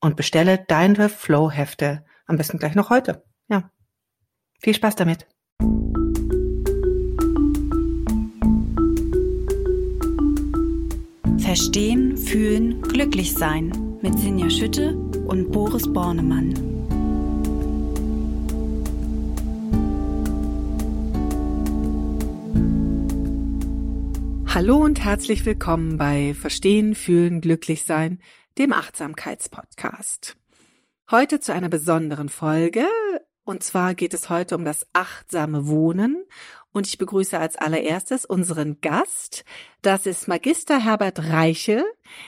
und bestelle deine Flow-Hefte am besten gleich noch heute. Ja. Viel Spaß damit. Verstehen, fühlen, glücklich sein mit Sinja Schütte und Boris Bornemann. Hallo und herzlich willkommen bei Verstehen, Fühlen, Glücklich Sein, dem Achtsamkeitspodcast. Heute zu einer besonderen Folge. Und zwar geht es heute um das achtsame Wohnen. Und ich begrüße als allererstes unseren Gast. Das ist Magister Herbert Reiche.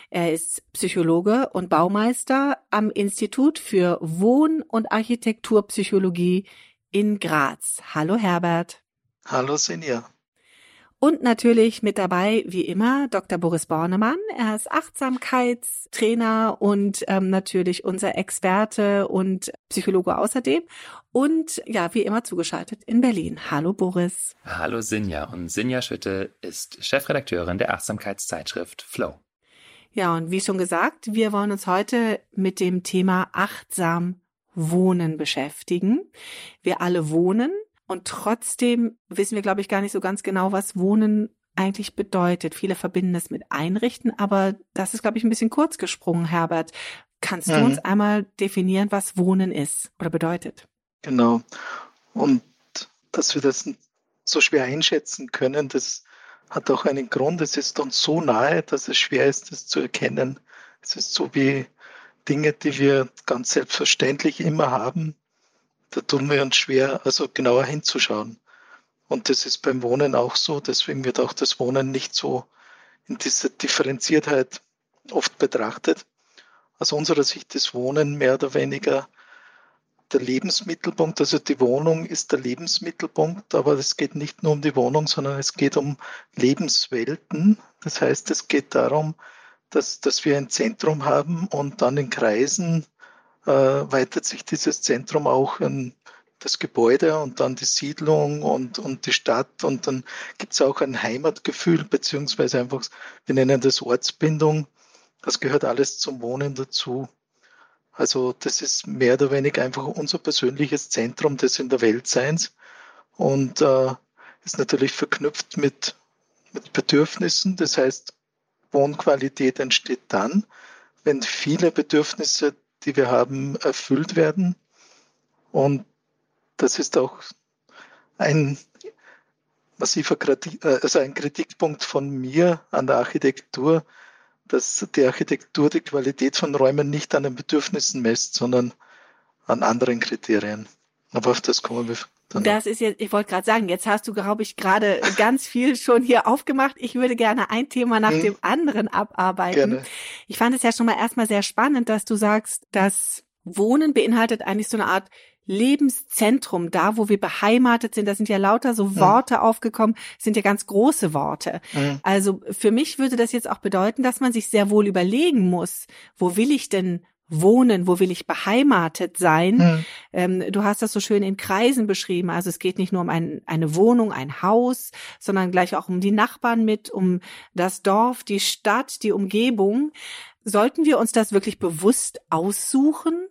Er ist Psychologe und Baumeister am Institut für Wohn- und Architekturpsychologie in Graz. Hallo Herbert. Hallo Senja. Und natürlich mit dabei, wie immer, Dr. Boris Bornemann. Er ist Achtsamkeitstrainer und ähm, natürlich unser Experte und Psychologe außerdem. Und ja, wie immer zugeschaltet in Berlin. Hallo Boris. Hallo Sinja. Und Sinja Schütte ist Chefredakteurin der Achtsamkeitszeitschrift Flow. Ja, und wie schon gesagt, wir wollen uns heute mit dem Thema achtsam Wohnen beschäftigen. Wir alle wohnen und trotzdem wissen wir, glaube ich, gar nicht so ganz genau, was Wohnen eigentlich bedeutet. Viele verbinden es mit Einrichten, aber das ist, glaube ich, ein bisschen kurz gesprungen, Herbert. Kannst mhm. du uns einmal definieren, was Wohnen ist oder bedeutet? Genau. Und dass wir das so schwer einschätzen können, das hat auch einen Grund. Es ist uns so nahe, dass es schwer ist, das zu erkennen. Es ist so wie Dinge, die wir ganz selbstverständlich immer haben, da tun wir uns schwer, also genauer hinzuschauen. Und das ist beim Wohnen auch so. Deswegen wird auch das Wohnen nicht so in dieser Differenziertheit oft betrachtet. Aus unserer Sicht ist Wohnen mehr oder weniger der Lebensmittelpunkt. Also die Wohnung ist der Lebensmittelpunkt, aber es geht nicht nur um die Wohnung, sondern es geht um Lebenswelten. Das heißt, es geht darum, dass, dass wir ein Zentrum haben und dann in Kreisen äh, weitet sich dieses Zentrum auch in das Gebäude und dann die Siedlung und, und die Stadt und dann gibt es auch ein Heimatgefühl, beziehungsweise einfach, wir nennen das Ortsbindung. Das gehört alles zum Wohnen dazu. Also das ist mehr oder weniger einfach unser persönliches Zentrum des in der Weltseins und äh, ist natürlich verknüpft mit, mit Bedürfnissen. Das heißt, Wohnqualität entsteht dann, wenn viele Bedürfnisse die wir haben, erfüllt werden. Und das ist auch ein massiver Kritik, äh, also ein Kritikpunkt von mir an der Architektur, dass die Architektur die Qualität von Räumen nicht an den Bedürfnissen messt, sondern an anderen Kriterien. Aber auf das kommen wir das ist jetzt, ich wollte gerade sagen, jetzt hast du, glaube ich, gerade ganz viel schon hier aufgemacht. Ich würde gerne ein Thema nach hm. dem anderen abarbeiten. Gerne. Ich fand es ja schon mal erstmal sehr spannend, dass du sagst, dass Wohnen beinhaltet eigentlich so eine Art Lebenszentrum, da wo wir beheimatet sind, da sind ja lauter so Worte mhm. aufgekommen, sind ja ganz große Worte. Mhm. Also für mich würde das jetzt auch bedeuten, dass man sich sehr wohl überlegen muss, wo will ich denn wohnen, wo will ich beheimatet sein. Mhm. Ähm, du hast das so schön in Kreisen beschrieben. Also es geht nicht nur um ein, eine Wohnung, ein Haus, sondern gleich auch um die Nachbarn mit, um das Dorf, die Stadt, die Umgebung. Sollten wir uns das wirklich bewusst aussuchen?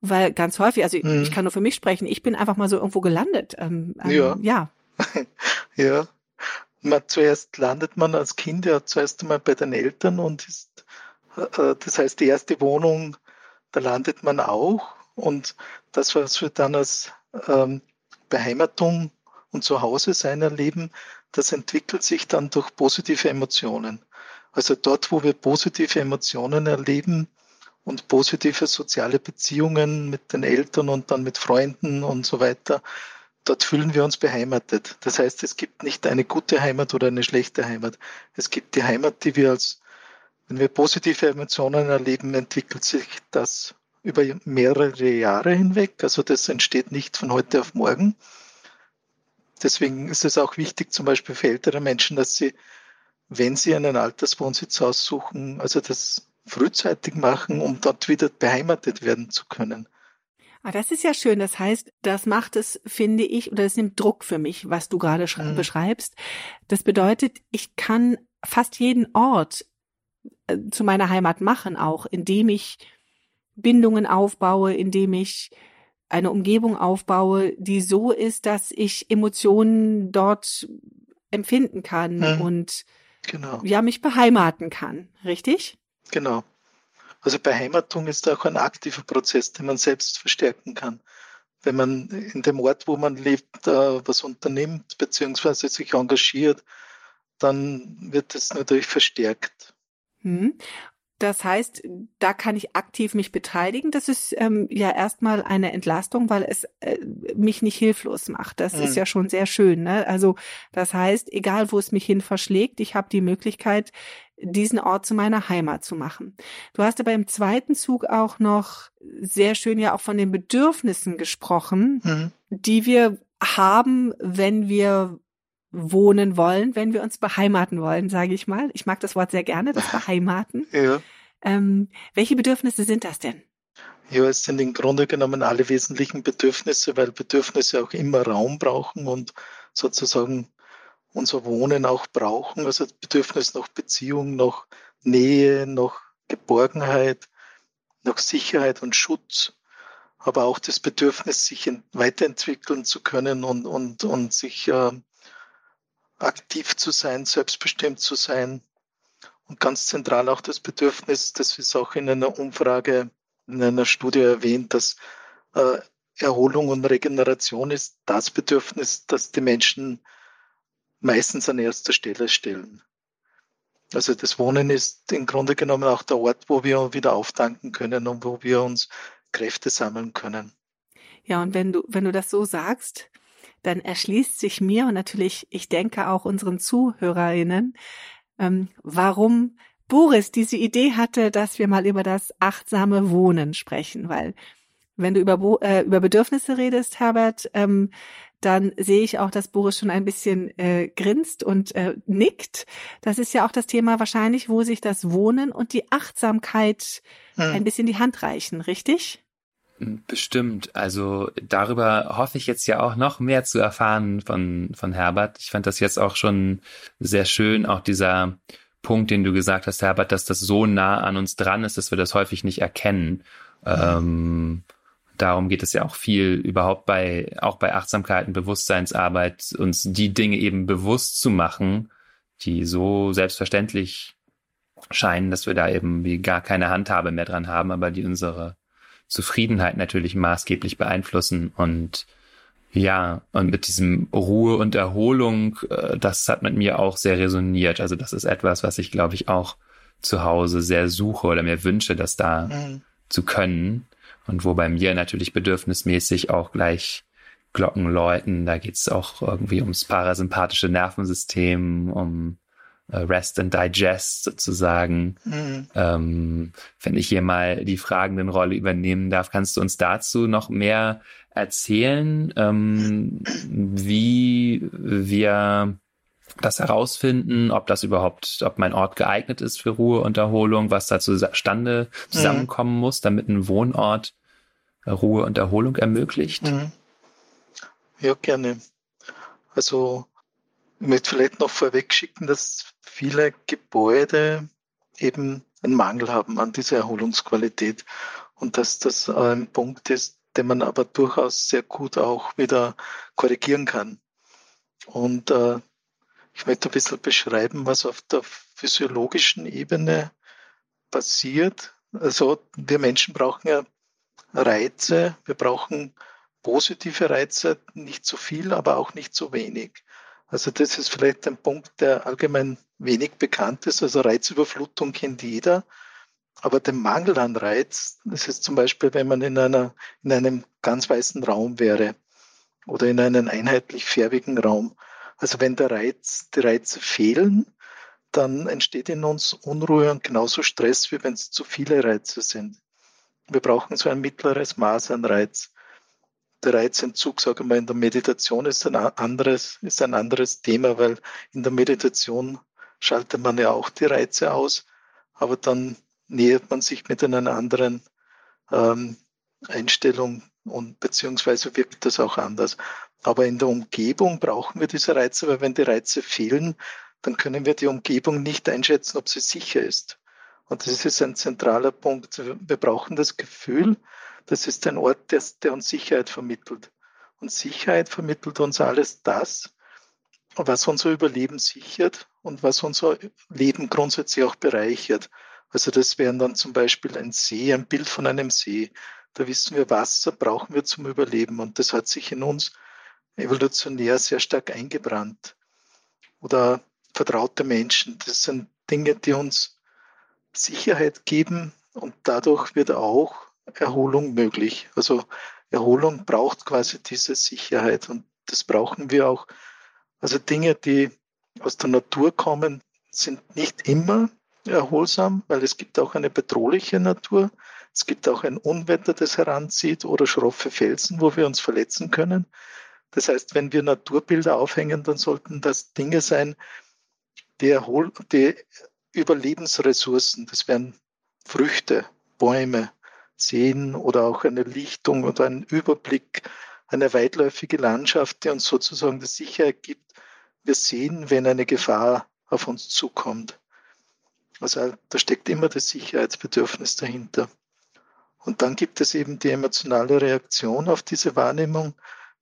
Weil ganz häufig, also mhm. ich kann nur für mich sprechen, ich bin einfach mal so irgendwo gelandet. Ähm, ähm, ja. Ja. ja. Man, zuerst landet man als Kind ja zuerst einmal bei den Eltern und ist das heißt, die erste Wohnung, da landet man auch. Und das, was wir dann als ähm, Beheimatung und Zuhause sein erleben, das entwickelt sich dann durch positive Emotionen. Also dort, wo wir positive Emotionen erleben und positive soziale Beziehungen mit den Eltern und dann mit Freunden und so weiter, dort fühlen wir uns beheimatet. Das heißt, es gibt nicht eine gute Heimat oder eine schlechte Heimat. Es gibt die Heimat, die wir als, wenn wir positive Emotionen erleben, entwickelt sich das über mehrere Jahre hinweg. Also das entsteht nicht von heute auf morgen. Deswegen ist es auch wichtig, zum Beispiel für ältere Menschen, dass sie wenn Sie einen Alterswohnsitz aussuchen, also das frühzeitig machen, um dort wieder beheimatet werden zu können. Ah, das ist ja schön. Das heißt, das macht es, finde ich, oder es nimmt Druck für mich, was du gerade mhm. beschreibst. Das bedeutet, ich kann fast jeden Ort äh, zu meiner Heimat machen, auch indem ich Bindungen aufbaue, indem ich eine Umgebung aufbaue, die so ist, dass ich Emotionen dort empfinden kann mhm. und genau. ja mich beheimaten kann, richtig? Genau. Also Beheimatung ist auch ein aktiver Prozess, den man selbst verstärken kann. Wenn man in dem Ort, wo man lebt, äh, was unternimmt beziehungsweise sich engagiert, dann wird es natürlich verstärkt. Hm. Das heißt, da kann ich aktiv mich beteiligen. Das ist ähm, ja erstmal eine Entlastung, weil es äh, mich nicht hilflos macht. Das mhm. ist ja schon sehr schön. Ne? Also das heißt, egal wo es mich hin verschlägt, ich habe die Möglichkeit, diesen Ort zu meiner Heimat zu machen. Du hast aber im zweiten Zug auch noch sehr schön ja auch von den Bedürfnissen gesprochen, mhm. die wir haben, wenn wir wohnen wollen, wenn wir uns beheimaten wollen, sage ich mal. Ich mag das Wort sehr gerne, das Beheimaten. Ja. Ähm, welche Bedürfnisse sind das denn? Ja, es sind im Grunde genommen alle wesentlichen Bedürfnisse, weil Bedürfnisse auch immer Raum brauchen und sozusagen unser Wohnen auch brauchen. Also Bedürfnis nach Beziehung, nach Nähe, nach Geborgenheit, nach Sicherheit und Schutz, aber auch das Bedürfnis, sich weiterentwickeln zu können und, und, und sich äh, aktiv zu sein, selbstbestimmt zu sein. Und ganz zentral auch das Bedürfnis, das ist auch in einer Umfrage, in einer Studie erwähnt, dass äh, Erholung und Regeneration ist das Bedürfnis, das die Menschen meistens an erster Stelle stellen. Also das Wohnen ist im Grunde genommen auch der Ort, wo wir wieder auftanken können und wo wir uns Kräfte sammeln können. Ja, und wenn du, wenn du das so sagst, dann erschließt sich mir und natürlich, ich denke auch unseren Zuhörerinnen, ähm, warum Boris diese Idee hatte, dass wir mal über das achtsame Wohnen sprechen, weil wenn du über, äh, über Bedürfnisse redest, Herbert, ähm, dann sehe ich auch, dass Boris schon ein bisschen äh, grinst und äh, nickt. Das ist ja auch das Thema wahrscheinlich, wo sich das Wohnen und die Achtsamkeit hm. ein bisschen die Hand reichen, richtig? Bestimmt. Also darüber hoffe ich jetzt ja auch noch mehr zu erfahren von, von Herbert. Ich fand das jetzt auch schon sehr schön, auch dieser Punkt, den du gesagt hast, Herbert, dass das so nah an uns dran ist, dass wir das häufig nicht erkennen. Ähm, darum geht es ja auch viel überhaupt bei, auch bei Achtsamkeit und Bewusstseinsarbeit, uns die Dinge eben bewusst zu machen, die so selbstverständlich scheinen, dass wir da eben wie gar keine Handhabe mehr dran haben, aber die unsere Zufriedenheit natürlich maßgeblich beeinflussen und ja, und mit diesem Ruhe und Erholung, äh, das hat mit mir auch sehr resoniert. Also das ist etwas, was ich, glaube ich, auch zu Hause sehr suche oder mir wünsche, das da mhm. zu können. Und wo bei mir natürlich bedürfnismäßig auch gleich Glocken läuten. Da geht's auch irgendwie ums parasympathische Nervensystem, um Rest and Digest sozusagen. Mhm. Ähm, wenn ich hier mal die fragenden Rolle übernehmen darf, kannst du uns dazu noch mehr erzählen, ähm, wie wir das herausfinden, ob das überhaupt, ob mein Ort geeignet ist für Ruhe und Erholung, was da zustande zusammenkommen mhm. muss, damit ein Wohnort Ruhe und Erholung ermöglicht? Mhm. Ja, gerne. Also ich möchte vielleicht noch vorweg schicken, dass viele Gebäude eben einen Mangel haben an dieser Erholungsqualität und dass das ein Punkt ist, den man aber durchaus sehr gut auch wieder korrigieren kann. Und äh, ich möchte ein bisschen beschreiben, was auf der physiologischen Ebene passiert. Also wir Menschen brauchen ja Reize, wir brauchen positive Reize, nicht zu viel, aber auch nicht zu wenig. Also das ist vielleicht ein Punkt, der allgemein wenig bekannt ist. Also Reizüberflutung kennt jeder. Aber der Mangel an Reiz, das ist zum Beispiel, wenn man in, einer, in einem ganz weißen Raum wäre oder in einem einheitlich färbigen Raum. Also wenn der Reiz, die Reize fehlen, dann entsteht in uns Unruhe und genauso Stress, wie wenn es zu viele Reize sind. Wir brauchen so ein mittleres Maß an Reiz. Der Reizentzug, sage ich mal, in der Meditation ist ein anderes, ist ein anderes Thema, weil in der Meditation schaltet man ja auch die Reize aus, aber dann nähert man sich mit einer anderen ähm, Einstellung und beziehungsweise wirkt das auch anders. Aber in der Umgebung brauchen wir diese Reize, weil wenn die Reize fehlen, dann können wir die Umgebung nicht einschätzen, ob sie sicher ist. Und das ist ein zentraler Punkt. Wir brauchen das Gefühl, das ist ein Ort, der, der uns Sicherheit vermittelt. Und Sicherheit vermittelt uns alles das, was unser Überleben sichert und was unser Leben grundsätzlich auch bereichert. Also das wären dann zum Beispiel ein See, ein Bild von einem See. Da wissen wir, Wasser brauchen wir zum Überleben und das hat sich in uns evolutionär sehr stark eingebrannt. Oder vertraute Menschen, das sind Dinge, die uns Sicherheit geben und dadurch wird auch Erholung möglich. Also Erholung braucht quasi diese Sicherheit und das brauchen wir auch. Also Dinge, die aus der Natur kommen, sind nicht immer erholsam, weil es gibt auch eine bedrohliche Natur. Es gibt auch ein Unwetter, das heranzieht oder schroffe Felsen, wo wir uns verletzen können. Das heißt, wenn wir Naturbilder aufhängen, dann sollten das Dinge sein, die, Erhol die Überlebensressourcen, das wären Früchte, Bäume, Seen oder auch eine Lichtung oder ein Überblick, eine weitläufige Landschaft, die uns sozusagen die Sicherheit gibt. Wir sehen, wenn eine Gefahr auf uns zukommt. Also da steckt immer das Sicherheitsbedürfnis dahinter. Und dann gibt es eben die emotionale Reaktion auf diese Wahrnehmung,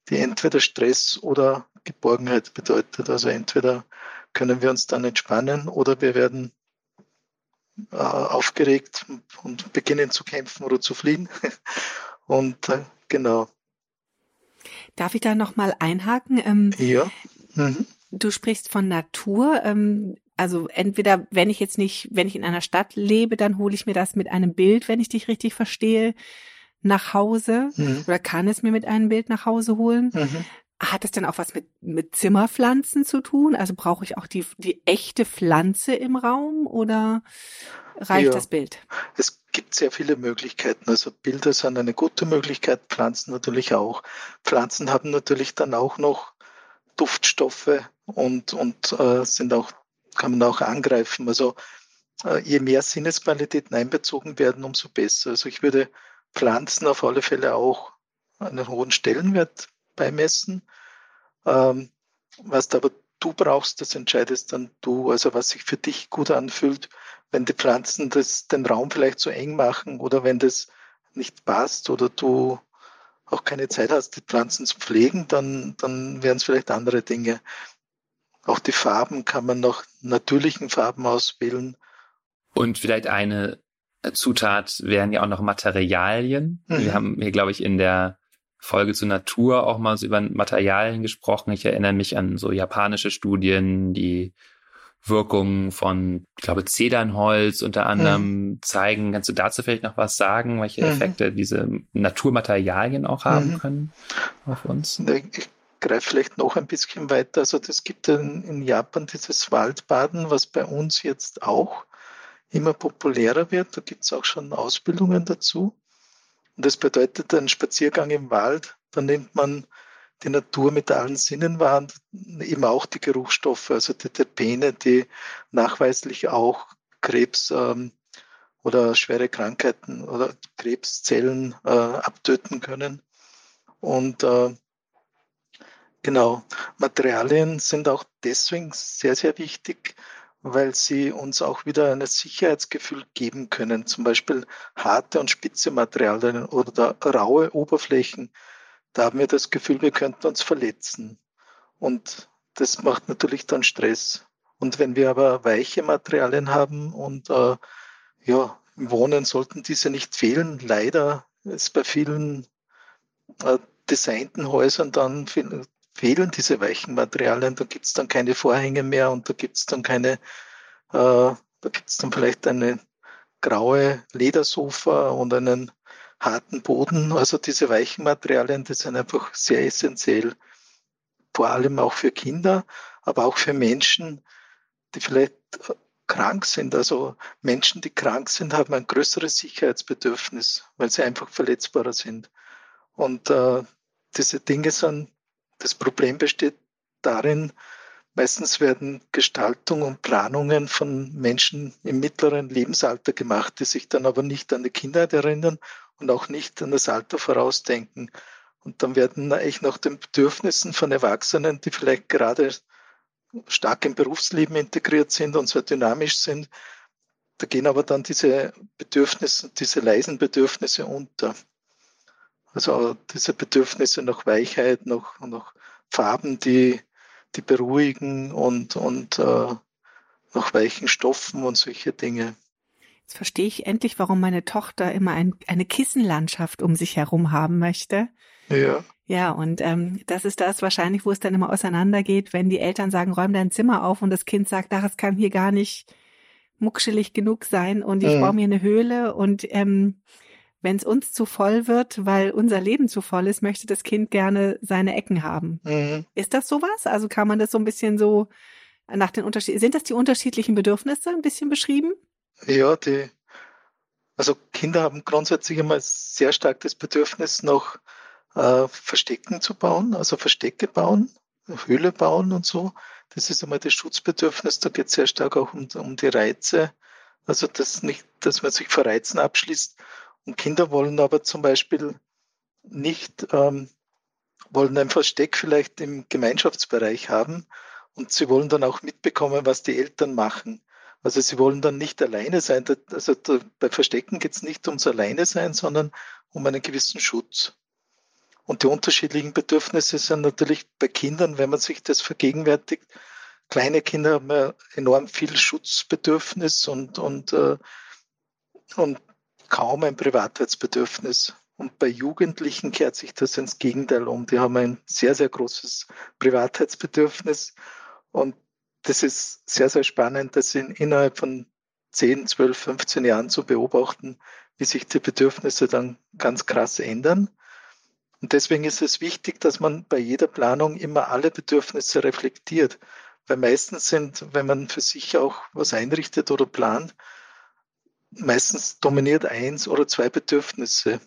die entweder Stress oder Geborgenheit bedeutet. Also entweder können wir uns dann entspannen oder wir werden äh, aufgeregt und beginnen zu kämpfen oder zu fliehen. und äh, genau. Darf ich da nochmal einhaken? Ähm, ja. Mhm. Du sprichst von Natur. Ähm, also entweder, wenn ich jetzt nicht, wenn ich in einer Stadt lebe, dann hole ich mir das mit einem Bild, wenn ich dich richtig verstehe, nach Hause mhm. oder kann es mir mit einem Bild nach Hause holen. Mhm. Hat es denn auch was mit, mit Zimmerpflanzen zu tun? Also brauche ich auch die, die echte Pflanze im Raum oder reicht ja. das Bild? Es gibt sehr viele Möglichkeiten. Also Bilder sind eine gute Möglichkeit, Pflanzen natürlich auch. Pflanzen haben natürlich dann auch noch Duftstoffe und, und äh, sind auch kann man auch angreifen. Also äh, je mehr Sinnesqualitäten einbezogen werden, umso besser. Also ich würde Pflanzen auf alle Fälle auch einen hohen Stellenwert beimessen. Ähm, was da aber du brauchst, das entscheidest dann du. Also was sich für dich gut anfühlt, wenn die Pflanzen das, den Raum vielleicht zu eng machen oder wenn das nicht passt oder du auch keine Zeit hast, die Pflanzen zu pflegen, dann, dann wären es vielleicht andere Dinge. Auch die Farben kann man noch natürlichen Farben auswählen. Und vielleicht eine Zutat wären ja auch noch Materialien. Mhm. Wir haben hier, glaube ich, in der Folge zur Natur auch mal so über Materialien gesprochen. Ich erinnere mich an so japanische Studien, die Wirkungen von, ich glaube, Zedernholz unter anderem mhm. zeigen. Kannst du dazu vielleicht noch was sagen, welche mhm. Effekte diese Naturmaterialien auch haben mhm. können auf uns? Ich greife vielleicht noch ein bisschen weiter. Also das gibt in, Japan dieses Waldbaden, was bei uns jetzt auch immer populärer wird. Da gibt es auch schon Ausbildungen dazu. Und das bedeutet ein Spaziergang im Wald. Da nimmt man die Natur mit allen Sinnen wahr und eben auch die Geruchsstoffe, also die Terpene, die nachweislich auch Krebs ähm, oder schwere Krankheiten oder Krebszellen äh, abtöten können. Und äh, Genau. Materialien sind auch deswegen sehr, sehr wichtig, weil sie uns auch wieder ein Sicherheitsgefühl geben können. Zum Beispiel harte und spitze Materialien oder raue Oberflächen. Da haben wir das Gefühl, wir könnten uns verletzen. Und das macht natürlich dann Stress. Und wenn wir aber weiche Materialien haben und äh, ja, im Wohnen sollten diese nicht fehlen. Leider ist bei vielen äh, designten Häusern dann fehlen diese weichen Materialien, da gibt es dann keine Vorhänge mehr und da gibt es dann keine, äh, da gibt es dann vielleicht eine graue Ledersofa und einen harten Boden. Also diese weichen Materialien, die sind einfach sehr essentiell, vor allem auch für Kinder, aber auch für Menschen, die vielleicht krank sind. Also Menschen, die krank sind, haben ein größeres Sicherheitsbedürfnis, weil sie einfach verletzbarer sind. Und äh, diese Dinge sind, das Problem besteht darin, meistens werden Gestaltung und Planungen von Menschen im mittleren Lebensalter gemacht, die sich dann aber nicht an die Kindheit erinnern und auch nicht an das Alter vorausdenken. Und dann werden eigentlich nach den Bedürfnissen von Erwachsenen, die vielleicht gerade stark im Berufsleben integriert sind und sehr dynamisch sind, da gehen aber dann diese Bedürfnisse, diese leisen Bedürfnisse unter. Also diese Bedürfnisse nach Weichheit, nach, nach Farben, die, die beruhigen und, und äh, nach weichen Stoffen und solche Dinge. Jetzt verstehe ich endlich, warum meine Tochter immer ein, eine Kissenlandschaft um sich herum haben möchte. Ja. Ja, und ähm, das ist das wahrscheinlich, wo es dann immer auseinandergeht, wenn die Eltern sagen, räum dein Zimmer auf und das Kind sagt, ach, es kann hier gar nicht muckschelig genug sein und ich mhm. baue mir eine Höhle und ähm, wenn es uns zu voll wird, weil unser Leben zu voll ist, möchte das Kind gerne seine Ecken haben. Mhm. Ist das sowas? Also kann man das so ein bisschen so nach den Unterschieden, sind das die unterschiedlichen Bedürfnisse ein bisschen beschrieben? Ja, die, also Kinder haben grundsätzlich immer sehr stark das Bedürfnis nach äh, Verstecken zu bauen, also Verstecke bauen, Höhle bauen und so. Das ist einmal das Schutzbedürfnis. Da geht es sehr stark auch um, um die Reize. Also dass nicht, dass man sich vor Reizen abschließt. Und Kinder wollen aber zum Beispiel nicht, ähm, wollen ein Versteck vielleicht im Gemeinschaftsbereich haben und sie wollen dann auch mitbekommen, was die Eltern machen. Also sie wollen dann nicht alleine sein. Also bei Verstecken geht es nicht ums Alleine sein, sondern um einen gewissen Schutz. Und die unterschiedlichen Bedürfnisse sind natürlich bei Kindern, wenn man sich das vergegenwärtigt, kleine Kinder haben ja enorm viel Schutzbedürfnis und, und, äh, und kaum ein Privatheitsbedürfnis. Und bei Jugendlichen kehrt sich das ins Gegenteil um. Die haben ein sehr, sehr großes Privatheitsbedürfnis. Und das ist sehr, sehr spannend, das in, innerhalb von 10, 12, 15 Jahren zu beobachten, wie sich die Bedürfnisse dann ganz krass ändern. Und deswegen ist es wichtig, dass man bei jeder Planung immer alle Bedürfnisse reflektiert. Weil meistens sind, wenn man für sich auch was einrichtet oder plant, meistens dominiert eins oder zwei Bedürfnisse.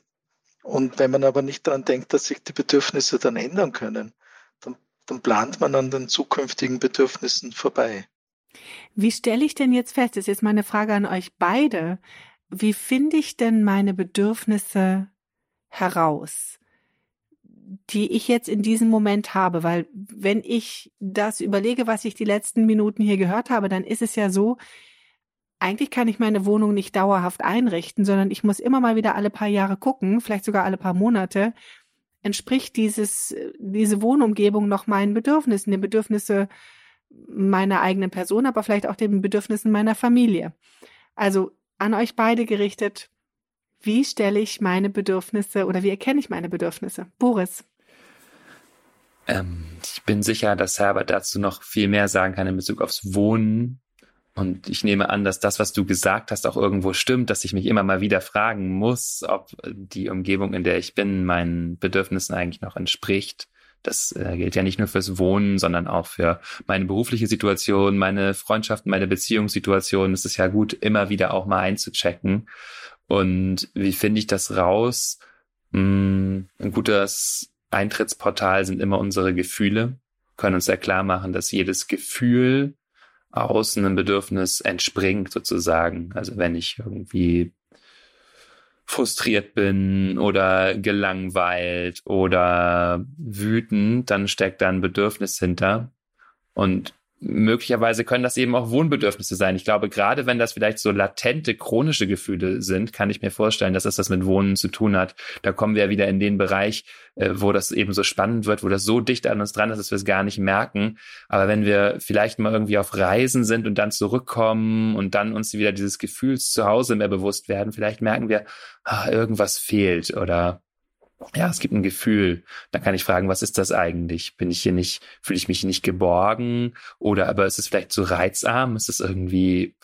Und wenn man aber nicht daran denkt, dass sich die Bedürfnisse dann ändern können, dann, dann plant man an den zukünftigen Bedürfnissen vorbei. Wie stelle ich denn jetzt fest, das ist jetzt meine Frage an euch beide, wie finde ich denn meine Bedürfnisse heraus? die ich jetzt in diesem Moment habe, weil wenn ich das überlege, was ich die letzten Minuten hier gehört habe, dann ist es ja so, eigentlich kann ich meine Wohnung nicht dauerhaft einrichten, sondern ich muss immer mal wieder alle paar Jahre gucken, vielleicht sogar alle paar Monate, entspricht dieses, diese Wohnumgebung noch meinen Bedürfnissen, den Bedürfnisse meiner eigenen Person, aber vielleicht auch den Bedürfnissen meiner Familie. Also an euch beide gerichtet, wie stelle ich meine Bedürfnisse oder wie erkenne ich meine Bedürfnisse? Boris. Ähm, ich bin sicher, dass Herbert dazu noch viel mehr sagen kann in Bezug aufs Wohnen. Und ich nehme an, dass das, was du gesagt hast, auch irgendwo stimmt, dass ich mich immer mal wieder fragen muss, ob die Umgebung, in der ich bin, meinen Bedürfnissen eigentlich noch entspricht. Das äh, gilt ja nicht nur fürs Wohnen, sondern auch für meine berufliche Situation, meine Freundschaften, meine Beziehungssituation. Es ist ja gut, immer wieder auch mal einzuchecken. Und wie finde ich das raus? Hm, ein gutes Eintrittsportal sind immer unsere Gefühle, können uns ja klar machen, dass jedes Gefühl aus einem Bedürfnis entspringt sozusagen. Also wenn ich irgendwie frustriert bin oder gelangweilt oder wütend, dann steckt da ein Bedürfnis hinter. Und möglicherweise können das eben auch Wohnbedürfnisse sein. Ich glaube, gerade wenn das vielleicht so latente, chronische Gefühle sind, kann ich mir vorstellen, dass das das mit Wohnen zu tun hat. Da kommen wir wieder in den Bereich, äh, wo das eben so spannend wird, wo das so dicht an uns dran ist, dass wir es gar nicht merken. Aber wenn wir vielleicht mal irgendwie auf Reisen sind und dann zurückkommen und dann uns wieder dieses Gefühls zu Hause mehr bewusst werden, vielleicht merken wir, ah, irgendwas fehlt oder ja, es gibt ein Gefühl. Dann kann ich fragen, was ist das eigentlich? Bin ich hier nicht, fühle ich mich nicht geborgen? Oder aber ist es vielleicht zu reizarm? Ist es irgendwie,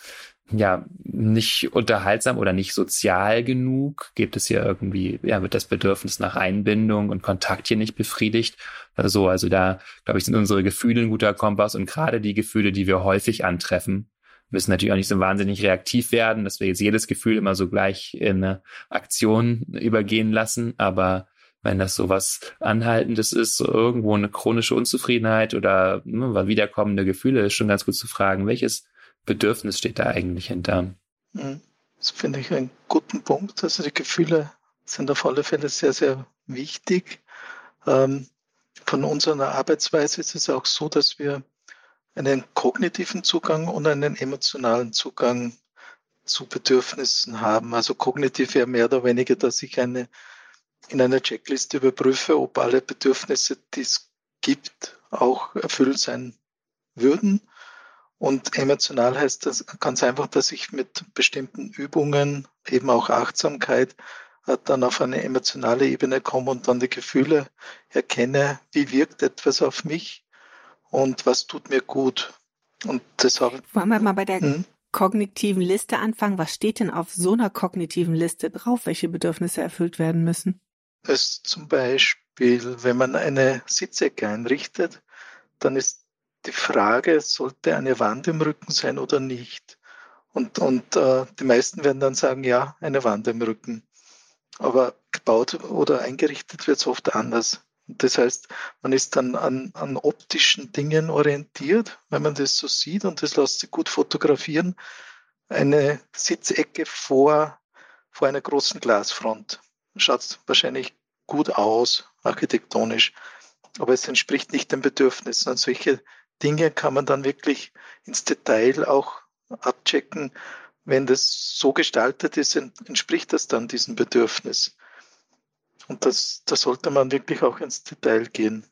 ja, nicht unterhaltsam oder nicht sozial genug? Gibt es hier irgendwie, ja, wird das Bedürfnis nach Einbindung und Kontakt hier nicht befriedigt? Also, also da, glaube ich, sind unsere Gefühle ein guter Kompass und gerade die Gefühle, die wir häufig antreffen, müssen natürlich auch nicht so wahnsinnig reaktiv werden, dass wir jetzt jedes Gefühl immer so gleich in eine Aktion übergehen lassen. Aber wenn das so was Anhaltendes ist, so irgendwo eine chronische Unzufriedenheit oder ne, wiederkommende Gefühle, ist schon ganz gut zu fragen, welches Bedürfnis steht da eigentlich hinter? Mhm. Das finde ich einen guten Punkt. Also die Gefühle sind auf alle Fälle sehr, sehr wichtig. Ähm, von unserer Arbeitsweise ist es auch so, dass wir einen kognitiven Zugang und einen emotionalen Zugang zu Bedürfnissen haben. Also kognitiv wäre mehr oder weniger, dass ich eine in einer Checkliste überprüfe, ob alle Bedürfnisse, die es gibt, auch erfüllt sein würden. Und emotional heißt das ganz einfach, dass ich mit bestimmten Übungen, eben auch Achtsamkeit, äh, dann auf eine emotionale Ebene komme und dann die Gefühle erkenne, wie wirkt etwas auf mich und was tut mir gut. Und deshalb. Wollen wir mal bei der hm? kognitiven Liste anfangen? Was steht denn auf so einer kognitiven Liste drauf, welche Bedürfnisse erfüllt werden müssen? Es zum Beispiel, wenn man eine Sitzecke einrichtet, dann ist die Frage, sollte eine Wand im Rücken sein oder nicht? Und, und äh, die meisten werden dann sagen, ja, eine Wand im Rücken. Aber gebaut oder eingerichtet wird es oft anders. Das heißt, man ist dann an, an optischen Dingen orientiert, wenn man das so sieht und das lässt sich gut fotografieren. Eine Sitzecke vor, vor einer großen Glasfront. Schaut wahrscheinlich gut aus, architektonisch, aber es entspricht nicht den Bedürfnissen. Und solche Dinge kann man dann wirklich ins Detail auch abchecken. Wenn das so gestaltet ist, entspricht das dann diesem Bedürfnis. Und das, da sollte man wirklich auch ins Detail gehen.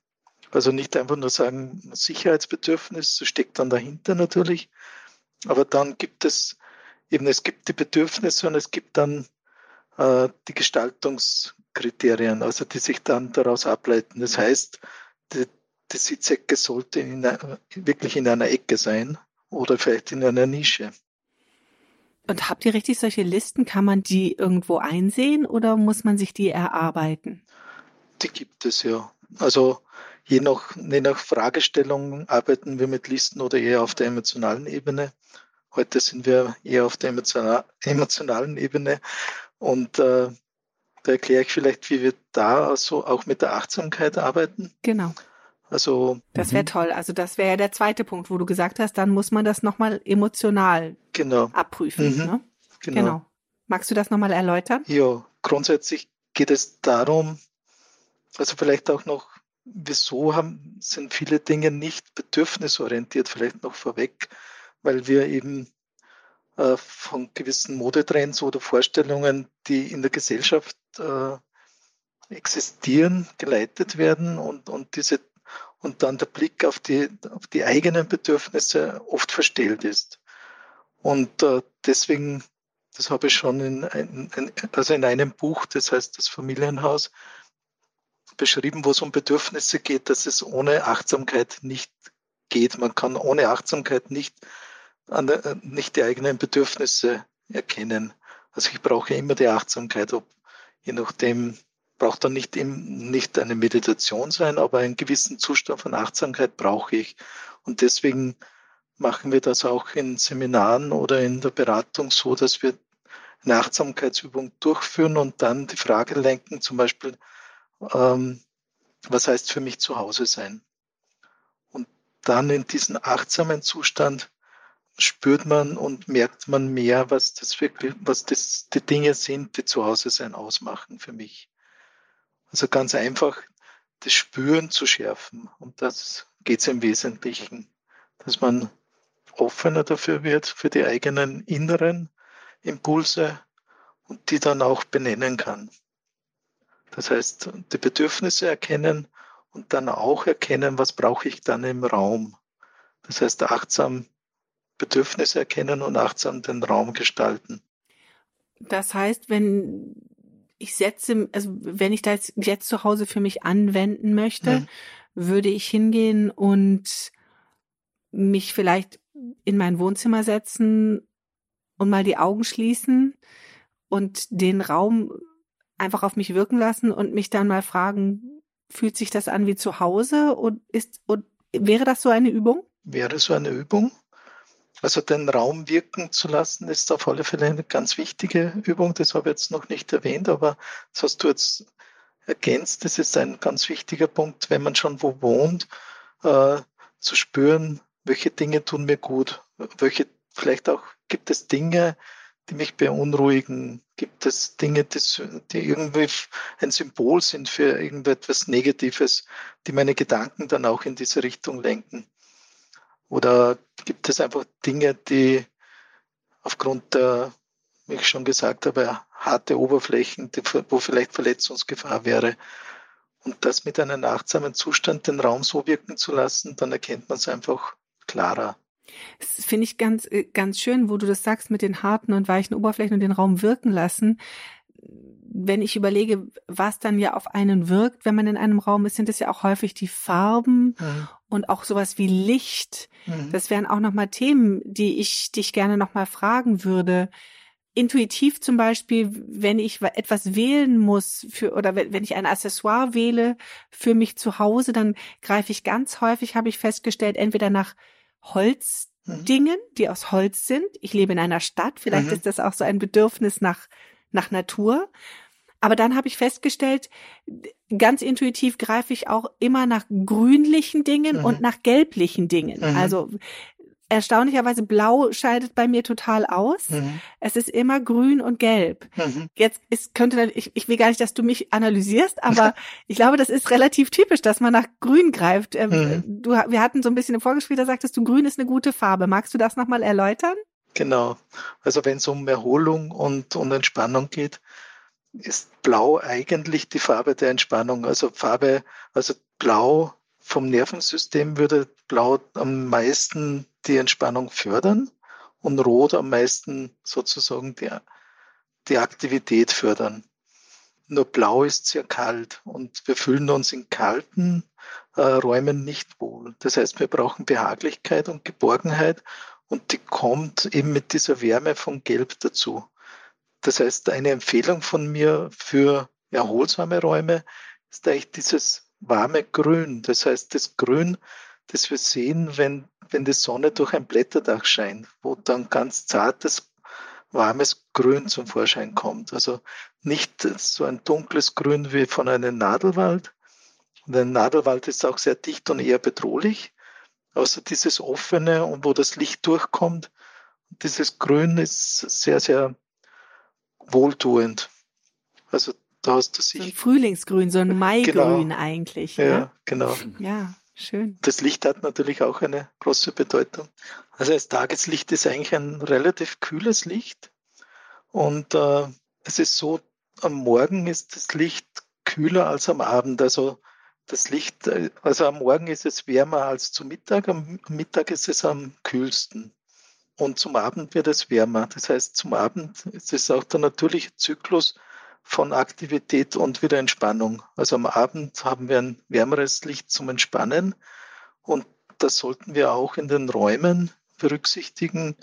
Also nicht einfach nur sagen, Sicherheitsbedürfnis steckt dann dahinter natürlich. Aber dann gibt es eben, es gibt die Bedürfnisse und es gibt dann äh, die Gestaltungskriterien, also die sich dann daraus ableiten. Das heißt, die, die Sitzecke sollte in, wirklich in einer Ecke sein oder vielleicht in einer Nische. Und habt ihr richtig solche Listen? Kann man die irgendwo einsehen oder muss man sich die erarbeiten? Die gibt es ja. Also je nach, je nach Fragestellung arbeiten wir mit Listen oder eher auf der emotionalen Ebene. Heute sind wir eher auf der emotionalen Ebene und äh, da erkläre ich vielleicht, wie wir da also auch mit der Achtsamkeit arbeiten. Genau. Also das wäre mhm. toll. Also das wäre ja der zweite Punkt, wo du gesagt hast, dann muss man das nochmal emotional genau. abprüfen. Mhm. Ne? Genau. genau. Magst du das nochmal erläutern? Ja, grundsätzlich geht es darum, also vielleicht auch noch, wieso haben, sind viele Dinge nicht bedürfnisorientiert, vielleicht noch vorweg, weil wir eben äh, von gewissen Modetrends oder Vorstellungen, die in der Gesellschaft äh, existieren, geleitet werden und, und diese und dann der Blick auf die, auf die eigenen Bedürfnisse oft verstellt ist. Und äh, deswegen, das habe ich schon in, in, also in einem Buch, das heißt das Familienhaus, beschrieben, wo es um Bedürfnisse geht, dass es ohne Achtsamkeit nicht geht. Man kann ohne Achtsamkeit nicht, der, nicht die eigenen Bedürfnisse erkennen. Also ich brauche immer die Achtsamkeit, ob je nachdem, braucht dann nicht, eben, nicht eine Meditation sein, aber einen gewissen Zustand von Achtsamkeit brauche ich. Und deswegen machen wir das auch in Seminaren oder in der Beratung so, dass wir eine Achtsamkeitsübung durchführen und dann die Frage lenken, zum Beispiel, ähm, was heißt für mich zu Hause sein? Und dann in diesem achtsamen Zustand spürt man und merkt man mehr, was das wirklich, was das die Dinge sind, die zu Hause sein ausmachen für mich. Also ganz einfach das Spüren zu schärfen. Und das geht es im Wesentlichen, dass man offener dafür wird, für die eigenen inneren Impulse und die dann auch benennen kann. Das heißt, die Bedürfnisse erkennen und dann auch erkennen, was brauche ich dann im Raum. Das heißt, achtsam Bedürfnisse erkennen und achtsam den Raum gestalten. Das heißt, wenn ich setze, also wenn ich das jetzt zu Hause für mich anwenden möchte, mhm. würde ich hingehen und mich vielleicht in mein Wohnzimmer setzen und mal die Augen schließen und den Raum einfach auf mich wirken lassen und mich dann mal fragen, fühlt sich das an wie zu Hause und ist und wäre das so eine Übung? Wäre so eine Übung. Also den Raum wirken zu lassen, ist auf alle Fälle eine ganz wichtige Übung. Das habe ich jetzt noch nicht erwähnt, aber das hast du jetzt ergänzt. Das ist ein ganz wichtiger Punkt, wenn man schon wo wohnt, äh, zu spüren, welche Dinge tun mir gut, welche vielleicht auch gibt es Dinge, die mich beunruhigen, gibt es Dinge, die, die irgendwie ein Symbol sind für irgendetwas Negatives, die meine Gedanken dann auch in diese Richtung lenken. Oder gibt es einfach Dinge, die aufgrund der, wie ich schon gesagt habe, harte Oberflächen, die, wo vielleicht Verletzungsgefahr wäre. Und das mit einem achtsamen Zustand den Raum so wirken zu lassen, dann erkennt man es einfach klarer. Das finde ich ganz, äh, ganz schön, wo du das sagst mit den harten und weichen Oberflächen und den Raum wirken lassen. Wenn ich überlege, was dann ja auf einen wirkt, wenn man in einem Raum ist, sind es ja auch häufig die Farben mhm. und auch sowas wie Licht. Mhm. Das wären auch nochmal Themen, die ich dich gerne nochmal fragen würde intuitiv zum Beispiel, wenn ich etwas wählen muss für oder wenn ich ein Accessoire wähle für mich zu Hause, dann greife ich ganz häufig, habe ich festgestellt, entweder nach Holzdingen, mhm. die aus Holz sind. Ich lebe in einer Stadt, vielleicht mhm. ist das auch so ein Bedürfnis nach, nach Natur. Aber dann habe ich festgestellt, ganz intuitiv greife ich auch immer nach grünlichen Dingen mhm. und nach gelblichen Dingen. Mhm. Also erstaunlicherweise blau scheidet bei mir total aus. Mhm. Es ist immer grün und gelb. Mhm. Jetzt ist, könnte, ich, ich will gar nicht, dass du mich analysierst, aber ich glaube, das ist relativ typisch, dass man nach grün greift. Ähm, mhm. Du, wir hatten so ein bisschen im Vorgespräch, da sagtest du, grün ist eine gute Farbe. Magst du das nochmal erläutern? Genau. Also wenn es um Erholung und, und Entspannung geht, ist Blau eigentlich die Farbe der Entspannung. Also Farbe, also Blau vom Nervensystem würde Blau am meisten die Entspannung fördern und Rot am meisten sozusagen die, die Aktivität fördern. Nur Blau ist sehr kalt und wir fühlen uns in kalten äh, Räumen nicht wohl. Das heißt, wir brauchen Behaglichkeit und Geborgenheit und die kommt eben mit dieser Wärme von Gelb dazu. Das heißt, eine Empfehlung von mir für erholsame Räume ist eigentlich dieses warme Grün. Das heißt, das Grün, das wir sehen, wenn, wenn die Sonne durch ein Blätterdach scheint, wo dann ganz zartes, warmes Grün zum Vorschein kommt. Also nicht so ein dunkles Grün wie von einem Nadelwald. Und ein Nadelwald ist auch sehr dicht und eher bedrohlich. Außer dieses offene und wo das Licht durchkommt. Dieses Grün ist sehr, sehr wohltuend. Also da hast du sich. So ein Frühlingsgrün, so ein Maigrün genau. eigentlich. Ja, ne? genau. Ja, schön. Das Licht hat natürlich auch eine große Bedeutung. Also das Tageslicht ist eigentlich ein relativ kühles Licht. Und äh, es ist so, am Morgen ist das Licht kühler als am Abend. Also das Licht, äh, also am Morgen ist es wärmer als zu Mittag, am Mittag ist es am kühlsten. Und zum Abend wird es wärmer. Das heißt, zum Abend ist es auch der natürliche Zyklus, von Aktivität und wieder Entspannung. Also am Abend haben wir ein wärmeres Licht zum Entspannen und das sollten wir auch in den Räumen berücksichtigen.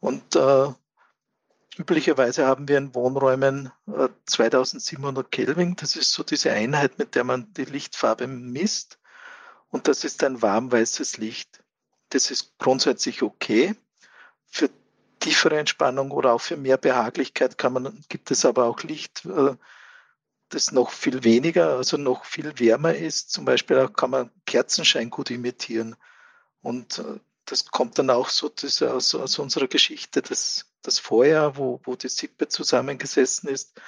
Und äh, üblicherweise haben wir in Wohnräumen äh, 2700 Kelvin. Das ist so diese Einheit, mit der man die Lichtfarbe misst. Und das ist ein warmweißes Licht. Das ist grundsätzlich okay. Für tiefere Entspannung oder auch für mehr Behaglichkeit kann man, gibt es aber auch Licht, äh, das noch viel weniger, also noch viel wärmer ist. Zum Beispiel kann man Kerzenschein gut imitieren. Und äh, das kommt dann auch so aus, aus unserer Geschichte, das, das Feuer, wo, wo die Sippe zusammengesessen ist.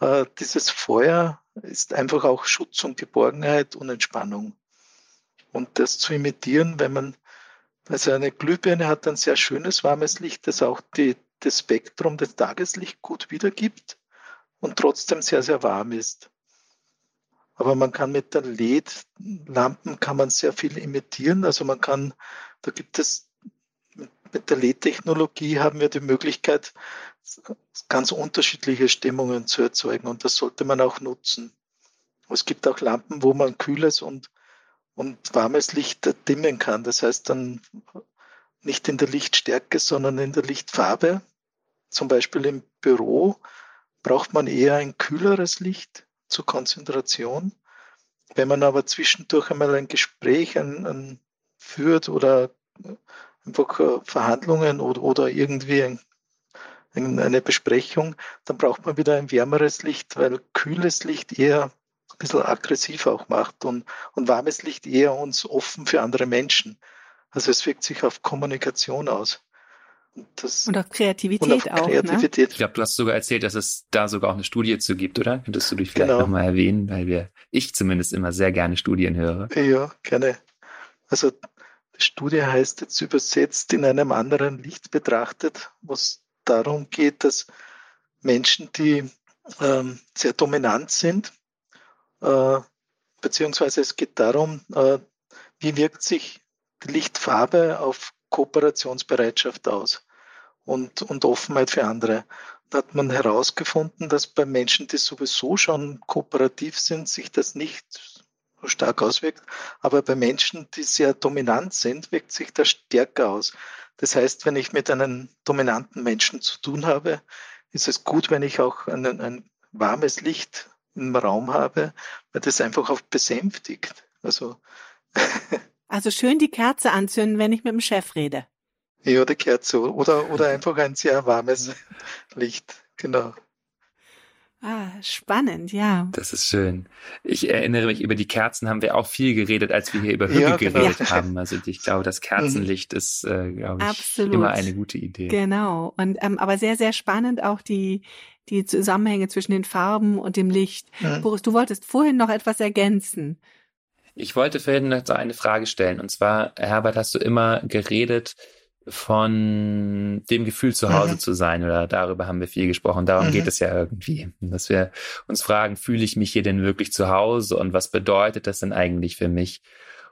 Äh, dieses Feuer ist einfach auch Schutz und Geborgenheit und Entspannung. Und das zu imitieren, wenn man also eine Glühbirne hat ein sehr schönes warmes Licht, das auch die, das Spektrum des Tageslicht gut wiedergibt und trotzdem sehr, sehr warm ist. Aber man kann mit den LED-Lampen kann man sehr viel imitieren. Also man kann, da gibt es mit der LED-Technologie haben wir die Möglichkeit, ganz unterschiedliche Stimmungen zu erzeugen und das sollte man auch nutzen. Es gibt auch Lampen, wo man kühles und, und warmes Licht dimmen kann. Das heißt dann nicht in der Lichtstärke, sondern in der Lichtfarbe. Zum Beispiel im Büro braucht man eher ein kühleres Licht zur Konzentration. Wenn man aber zwischendurch einmal ein Gespräch ein, ein führt oder einfach äh, Verhandlungen oder, oder irgendwie ein, eine Besprechung, dann braucht man wieder ein wärmeres Licht, weil kühles Licht eher ein bisschen aggressiv auch macht und, und warmes Licht eher uns offen für andere Menschen. Also es wirkt sich auf Kommunikation aus. Das, und auf Kreativität und auf auch. Ne? Kreativität. Ne? Ich glaube, du hast sogar erzählt, dass es da sogar auch eine Studie zu gibt, oder? Könntest du dich vielleicht genau. nochmal erwähnen, weil wir, ich zumindest immer sehr gerne Studien höre. Ja, gerne. Also die Studie heißt jetzt übersetzt in einem anderen Licht betrachtet, was darum geht, dass Menschen, die ähm, sehr dominant sind, äh, beziehungsweise es geht darum, äh, wie wirkt sich die Lichtfarbe auf Kooperationsbereitschaft aus und, und Offenheit für andere. Da hat man herausgefunden, dass bei Menschen, die sowieso schon kooperativ sind, sich das nicht stark auswirkt. Aber bei Menschen, die sehr dominant sind, wirkt sich das stärker aus. Das heißt, wenn ich mit einem dominanten Menschen zu tun habe, ist es gut, wenn ich auch ein, ein warmes Licht im Raum habe, weil das einfach auch besänftigt. Also, also schön die Kerze anzünden, wenn ich mit dem Chef rede. Ja, die Kerze oder, oder einfach ein sehr warmes Licht, genau. Ah, spannend, ja. Das ist schön. Ich erinnere mich, über die Kerzen haben wir auch viel geredet, als wir hier über Hügel ja, genau. geredet haben. Also ich glaube, das Kerzenlicht mhm. ist, äh, glaube ich, Absolut. immer eine gute Idee. Genau. Und ähm, aber sehr, sehr spannend auch die die Zusammenhänge zwischen den Farben und dem Licht. Mhm. Boris, du wolltest vorhin noch etwas ergänzen. Ich wollte vorhin noch so eine Frage stellen. Und zwar, Herbert, hast du immer geredet von dem Gefühl zu Hause mhm. zu sein oder darüber haben wir viel gesprochen. Darum mhm. geht es ja irgendwie, dass wir uns fragen, fühle ich mich hier denn wirklich zu Hause und was bedeutet das denn eigentlich für mich?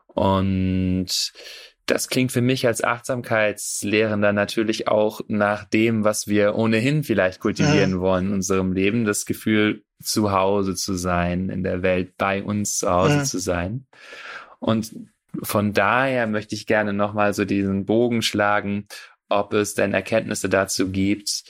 Und das klingt für mich als Achtsamkeitslehrender natürlich auch nach dem, was wir ohnehin vielleicht kultivieren mhm. wollen in unserem Leben, das Gefühl, zu Hause zu sein, in der Welt bei uns zu Hause mhm. zu sein. Und von daher möchte ich gerne nochmal so diesen Bogen schlagen, ob es denn Erkenntnisse dazu gibt,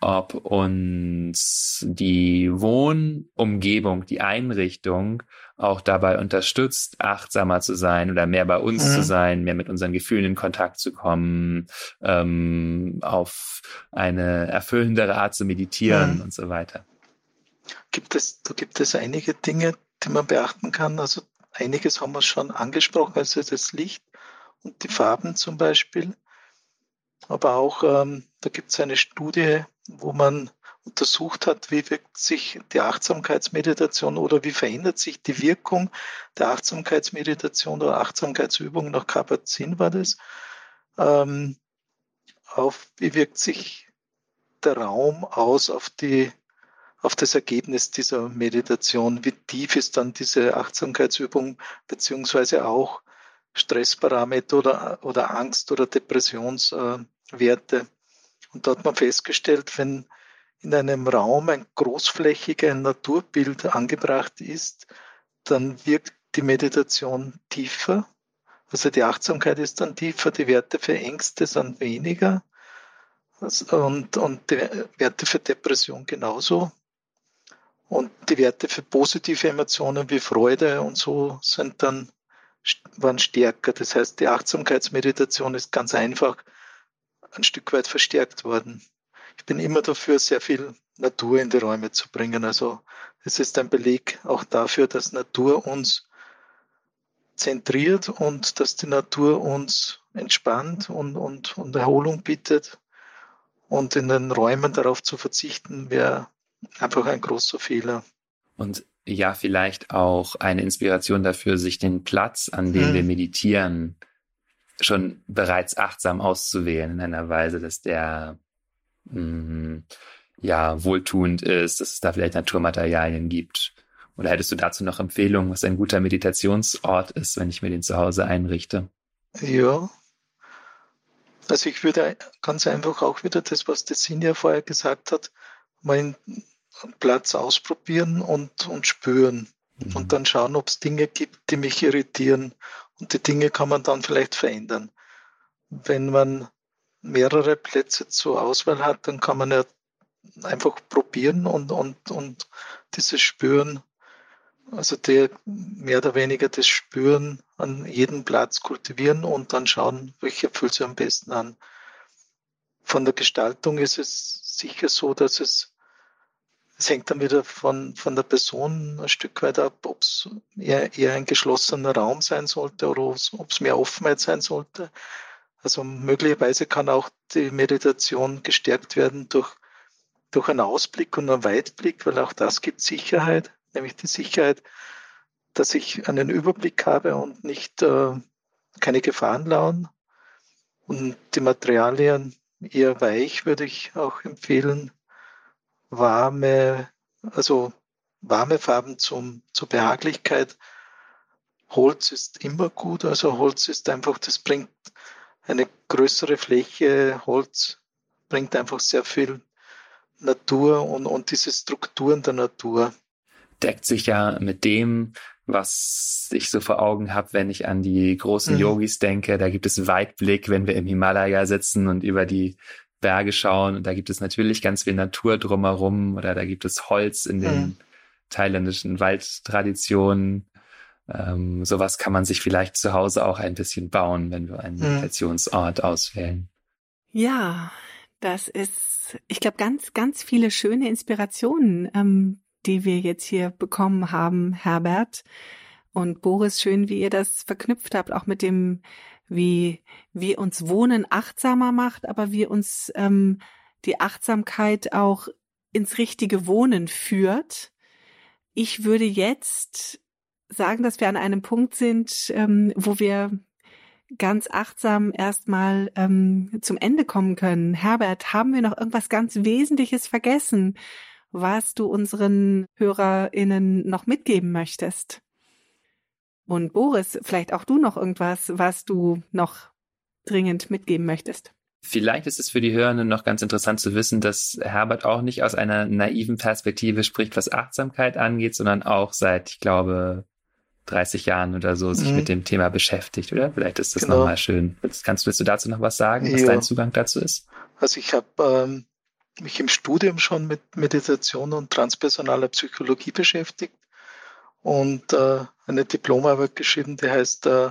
ob uns die Wohnumgebung, die Einrichtung auch dabei unterstützt, achtsamer zu sein oder mehr bei uns mhm. zu sein, mehr mit unseren Gefühlen in Kontakt zu kommen, ähm, auf eine erfüllendere Art zu meditieren mhm. und so weiter. Gibt es, da gibt es einige Dinge, die man beachten kann. Also einiges haben wir schon angesprochen, also das Licht und die Farben zum Beispiel. Aber auch, ähm, da gibt es eine Studie, wo man untersucht hat, wie wirkt sich die Achtsamkeitsmeditation oder wie verändert sich die Wirkung der Achtsamkeitsmeditation oder Achtsamkeitsübung nach Kabat-Zinn war das, ähm, auf wie wirkt sich der Raum aus auf die auf das Ergebnis dieser Meditation. Wie tief ist dann diese Achtsamkeitsübung, beziehungsweise auch Stressparameter oder, oder Angst- oder Depressionswerte. Und da hat man festgestellt, wenn in einem Raum ein großflächiges Naturbild angebracht ist, dann wirkt die Meditation tiefer. Also die Achtsamkeit ist dann tiefer, die Werte für Ängste sind weniger und, und die Werte für Depression genauso. Und die Werte für positive Emotionen wie Freude und so sind dann, waren stärker. Das heißt, die Achtsamkeitsmeditation ist ganz einfach ein Stück weit verstärkt worden. Ich bin immer dafür, sehr viel Natur in die Räume zu bringen. Also es ist ein Beleg auch dafür, dass Natur uns zentriert und dass die Natur uns entspannt und, und, und Erholung bietet. Und in den Räumen darauf zu verzichten, wäre einfach ein großer Fehler. Und ja, vielleicht auch eine Inspiration dafür, sich den Platz, an dem hm. wir meditieren, schon bereits achtsam auszuwählen in einer Weise, dass der mh, mm, ja wohltuend ist, dass es da vielleicht Naturmaterialien gibt. Oder hättest du dazu noch Empfehlungen, was ein guter Meditationsort ist, wenn ich mir den zu Hause einrichte? Ja. Also ich würde ganz einfach auch wieder das, was der Sinja vorher gesagt hat, mal einen Platz ausprobieren und, und spüren. Mhm. Und dann schauen, ob es Dinge gibt, die mich irritieren. Und die Dinge kann man dann vielleicht verändern. Wenn man mehrere Plätze zur Auswahl hat, dann kann man ja einfach probieren und, und, und dieses Spüren, also der, mehr oder weniger das Spüren an jedem Platz kultivieren und dann schauen, welcher fühlt sich am besten an. Von der Gestaltung ist es sicher so, dass es, es hängt dann wieder von, von der Person ein Stück weit ab, ob es eher, eher ein geschlossener Raum sein sollte oder ob es mehr Offenheit sein sollte. Also möglicherweise kann auch die Meditation gestärkt werden durch, durch einen Ausblick und einen Weitblick, weil auch das gibt Sicherheit, nämlich die Sicherheit, dass ich einen Überblick habe und nicht äh, keine Gefahren lauern. Und die Materialien eher weich würde ich auch empfehlen. Warme, also warme Farben zum, zur Behaglichkeit. Holz ist immer gut, also Holz ist einfach, das bringt eine größere Fläche Holz bringt einfach sehr viel Natur und, und diese Strukturen der Natur. Deckt sich ja mit dem, was ich so vor Augen habe, wenn ich an die großen mhm. Yogis denke. Da gibt es Weitblick, wenn wir im Himalaya sitzen und über die Berge schauen. Und da gibt es natürlich ganz viel Natur drumherum oder da gibt es Holz in den mhm. thailändischen Waldtraditionen. Ähm, sowas kann man sich vielleicht zu Hause auch ein bisschen bauen, wenn wir einen mhm. Meditationsort auswählen. Ja, das ist, ich glaube, ganz, ganz viele schöne Inspirationen, ähm, die wir jetzt hier bekommen haben, Herbert und Boris. Schön, wie ihr das verknüpft habt, auch mit dem, wie, wie uns Wohnen achtsamer macht, aber wie uns ähm, die Achtsamkeit auch ins richtige Wohnen führt. Ich würde jetzt sagen, dass wir an einem Punkt sind, ähm, wo wir ganz achtsam erstmal ähm, zum Ende kommen können. Herbert, haben wir noch irgendwas ganz Wesentliches vergessen, was du unseren HörerInnen noch mitgeben möchtest? Und Boris, vielleicht auch du noch irgendwas, was du noch dringend mitgeben möchtest? Vielleicht ist es für die Hörenden noch ganz interessant zu wissen, dass Herbert auch nicht aus einer naiven Perspektive spricht, was Achtsamkeit angeht, sondern auch seit, ich glaube, 30 Jahren oder so sich mhm. mit dem Thema beschäftigt, oder? Vielleicht ist das genau. nochmal schön. Kannst willst du dazu noch was sagen, was ja. dein Zugang dazu ist? Also ich habe ähm, mich im Studium schon mit Meditation und transpersonaler Psychologie beschäftigt und äh, eine Diplomarbeit geschrieben, die heißt äh,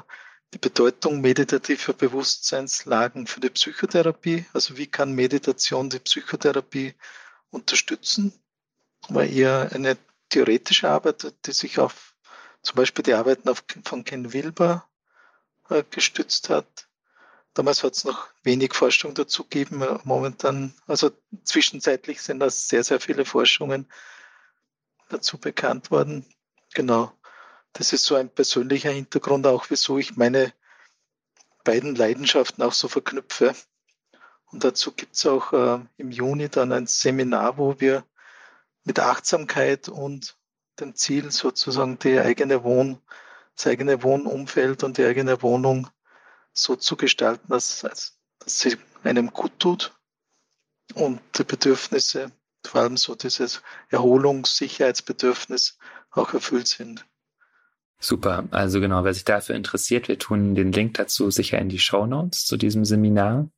die Bedeutung meditativer Bewusstseinslagen für die Psychotherapie. Also wie kann Meditation die Psychotherapie unterstützen? War eher eine theoretische Arbeit, die sich auf zum Beispiel die Arbeiten auf, von Ken Wilber äh, gestützt hat. Damals hat es noch wenig Forschung dazu gegeben. Momentan, also zwischenzeitlich sind da sehr, sehr viele Forschungen dazu bekannt worden. Genau. Das ist so ein persönlicher Hintergrund auch, wieso ich meine beiden Leidenschaften auch so verknüpfe. Und dazu gibt es auch äh, im Juni dann ein Seminar, wo wir mit Achtsamkeit und dem Ziel, sozusagen die eigene Wohn, das eigene Wohnumfeld und die eigene Wohnung so zu gestalten, dass, dass sie einem gut tut und die Bedürfnisse, vor allem so dieses Erholungssicherheitsbedürfnis auch erfüllt sind. Super. Also genau, wer sich dafür interessiert, wir tun den Link dazu sicher in die Show Notes zu diesem Seminar.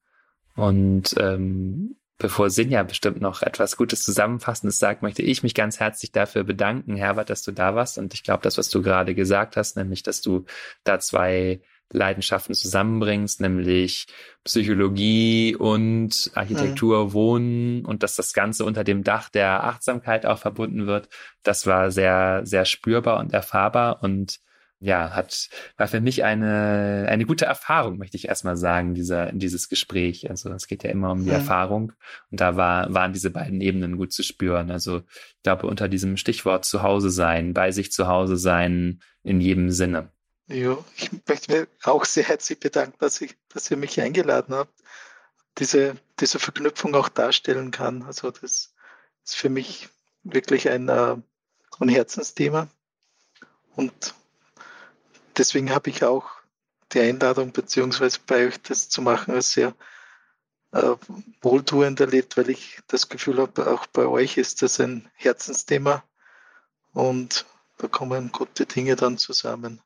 Und ähm, Bevor Sinja bestimmt noch etwas Gutes Zusammenfassendes sagt, möchte ich mich ganz herzlich dafür bedanken, Herbert, dass du da warst. Und ich glaube, das, was du gerade gesagt hast, nämlich, dass du da zwei Leidenschaften zusammenbringst, nämlich Psychologie und Architektur, mhm. Wohnen und dass das Ganze unter dem Dach der Achtsamkeit auch verbunden wird. Das war sehr, sehr spürbar und erfahrbar und ja, hat, war für mich eine, eine gute Erfahrung, möchte ich erstmal sagen, dieser, dieses Gespräch. Also es geht ja immer um die ja. Erfahrung. Und da war, waren diese beiden Ebenen gut zu spüren. Also ich glaube, unter diesem Stichwort zu Hause sein, bei sich zu Hause sein, in jedem Sinne. Ja, ich möchte mir auch sehr herzlich bedanken, dass ich, dass ihr mich eingeladen habt, diese, diese Verknüpfung auch darstellen kann. Also das ist für mich wirklich ein, äh, ein Herzensthema. Und deswegen habe ich auch die Einladung beziehungsweise bei euch das zu machen als sehr, äh, wohltuend erlebt, weil ich das Gefühl habe, auch bei euch ist das ein Herzensthema und da kommen gute Dinge dann zusammen.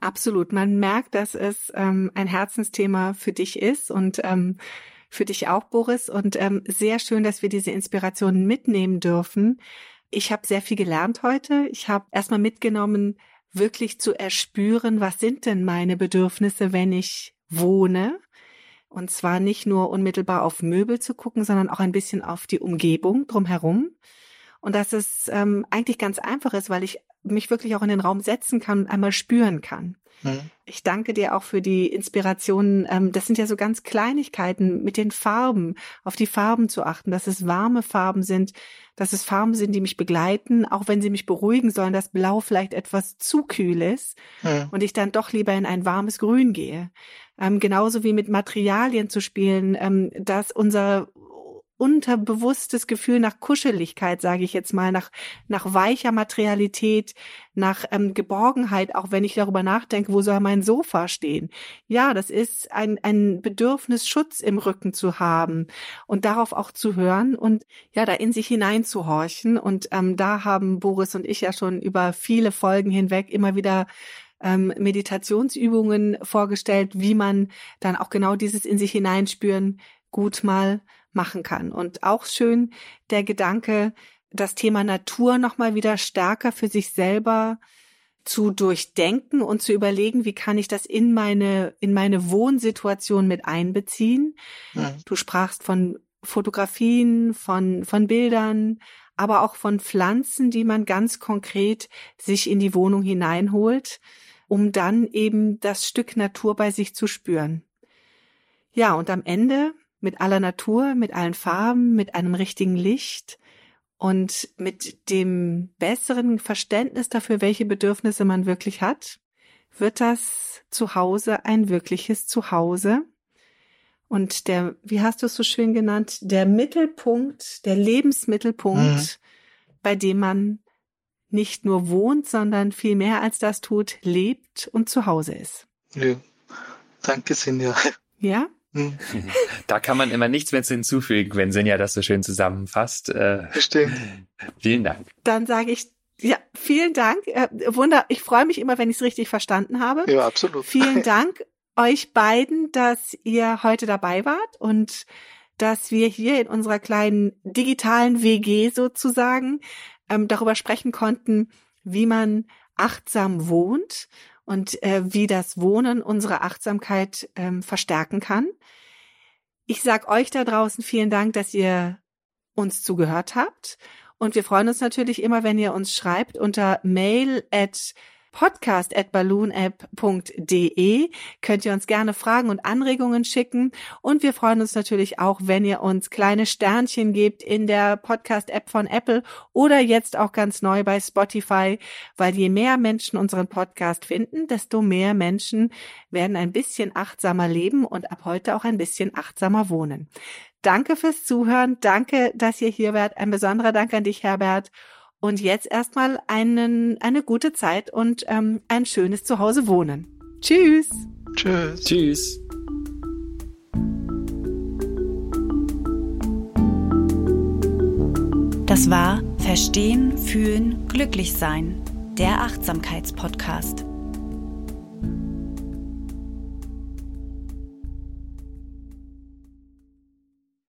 Absolut. Man merkt, dass es ähm, ein Herzensthema für dich ist und ähm, für dich auch, Boris. Und ähm, sehr schön, dass wir diese Inspirationen mitnehmen dürfen. Ich habe sehr viel gelernt heute. Ich habe erstmal mitgenommen, wirklich zu erspüren, was sind denn meine Bedürfnisse, wenn ich wohne. Und zwar nicht nur unmittelbar auf Möbel zu gucken, sondern auch ein bisschen auf die Umgebung drumherum. Und dass es ähm, eigentlich ganz einfach ist, weil ich mich wirklich auch in den Raum setzen kann und einmal spüren kann. Mhm. Ich danke dir auch für die Inspirationen. Ähm, das sind ja so ganz Kleinigkeiten mit den Farben, auf die Farben zu achten, dass es warme Farben sind, dass es Farben sind, die mich begleiten, auch wenn sie mich beruhigen sollen, dass Blau vielleicht etwas zu kühl ist mhm. und ich dann doch lieber in ein warmes Grün gehe. Ähm, genauso wie mit Materialien zu spielen, ähm, dass unser unterbewusstes Gefühl nach Kuscheligkeit, sage ich jetzt mal, nach, nach weicher Materialität, nach ähm, Geborgenheit, auch wenn ich darüber nachdenke, wo soll mein Sofa stehen. Ja, das ist ein, ein Bedürfnis, Schutz im Rücken zu haben und darauf auch zu hören und ja, da in sich hineinzuhorchen. Und ähm, da haben Boris und ich ja schon über viele Folgen hinweg immer wieder ähm, Meditationsübungen vorgestellt, wie man dann auch genau dieses in sich hineinspüren gut mal machen kann. Und auch schön der Gedanke, das Thema Natur nochmal wieder stärker für sich selber zu durchdenken und zu überlegen, wie kann ich das in meine, in meine Wohnsituation mit einbeziehen. Ja. Du sprachst von Fotografien, von, von Bildern, aber auch von Pflanzen, die man ganz konkret sich in die Wohnung hineinholt, um dann eben das Stück Natur bei sich zu spüren. Ja, und am Ende mit aller Natur, mit allen Farben, mit einem richtigen Licht und mit dem besseren Verständnis dafür, welche Bedürfnisse man wirklich hat, wird das Zuhause ein wirkliches Zuhause. Und der, wie hast du es so schön genannt, der Mittelpunkt, der Lebensmittelpunkt, mhm. bei dem man nicht nur wohnt, sondern viel mehr als das tut, lebt und zu Hause ist. Ja. Danke, Sinja. Ja? Hm. Da kann man immer nichts mehr hinzufügen, wenn Sinja das so schön zusammenfasst. Äh, Bestimmt. Vielen Dank. Dann sage ich ja, vielen Dank. Äh, Wunder, ich freue mich immer, wenn ich es richtig verstanden habe. Ja, absolut. Vielen Dank euch beiden, dass ihr heute dabei wart und dass wir hier in unserer kleinen digitalen WG sozusagen ähm, darüber sprechen konnten, wie man achtsam wohnt und äh, wie das Wohnen unsere Achtsamkeit ähm, verstärken kann. Ich sag euch da draußen vielen Dank, dass ihr uns zugehört habt. Und wir freuen uns natürlich immer, wenn ihr uns schreibt unter mail at podcast at balloonapp.de könnt ihr uns gerne Fragen und Anregungen schicken. Und wir freuen uns natürlich auch, wenn ihr uns kleine Sternchen gebt in der Podcast-App von Apple oder jetzt auch ganz neu bei Spotify, weil je mehr Menschen unseren Podcast finden, desto mehr Menschen werden ein bisschen achtsamer leben und ab heute auch ein bisschen achtsamer wohnen. Danke fürs Zuhören. Danke, dass ihr hier wart. Ein besonderer Dank an dich, Herbert. Und jetzt erstmal einen, eine gute Zeit und ähm, ein schönes Zuhause wohnen. Tschüss. Tschüss. Tschüss. Das war Verstehen, Fühlen, Glücklich Sein, der Achtsamkeitspodcast.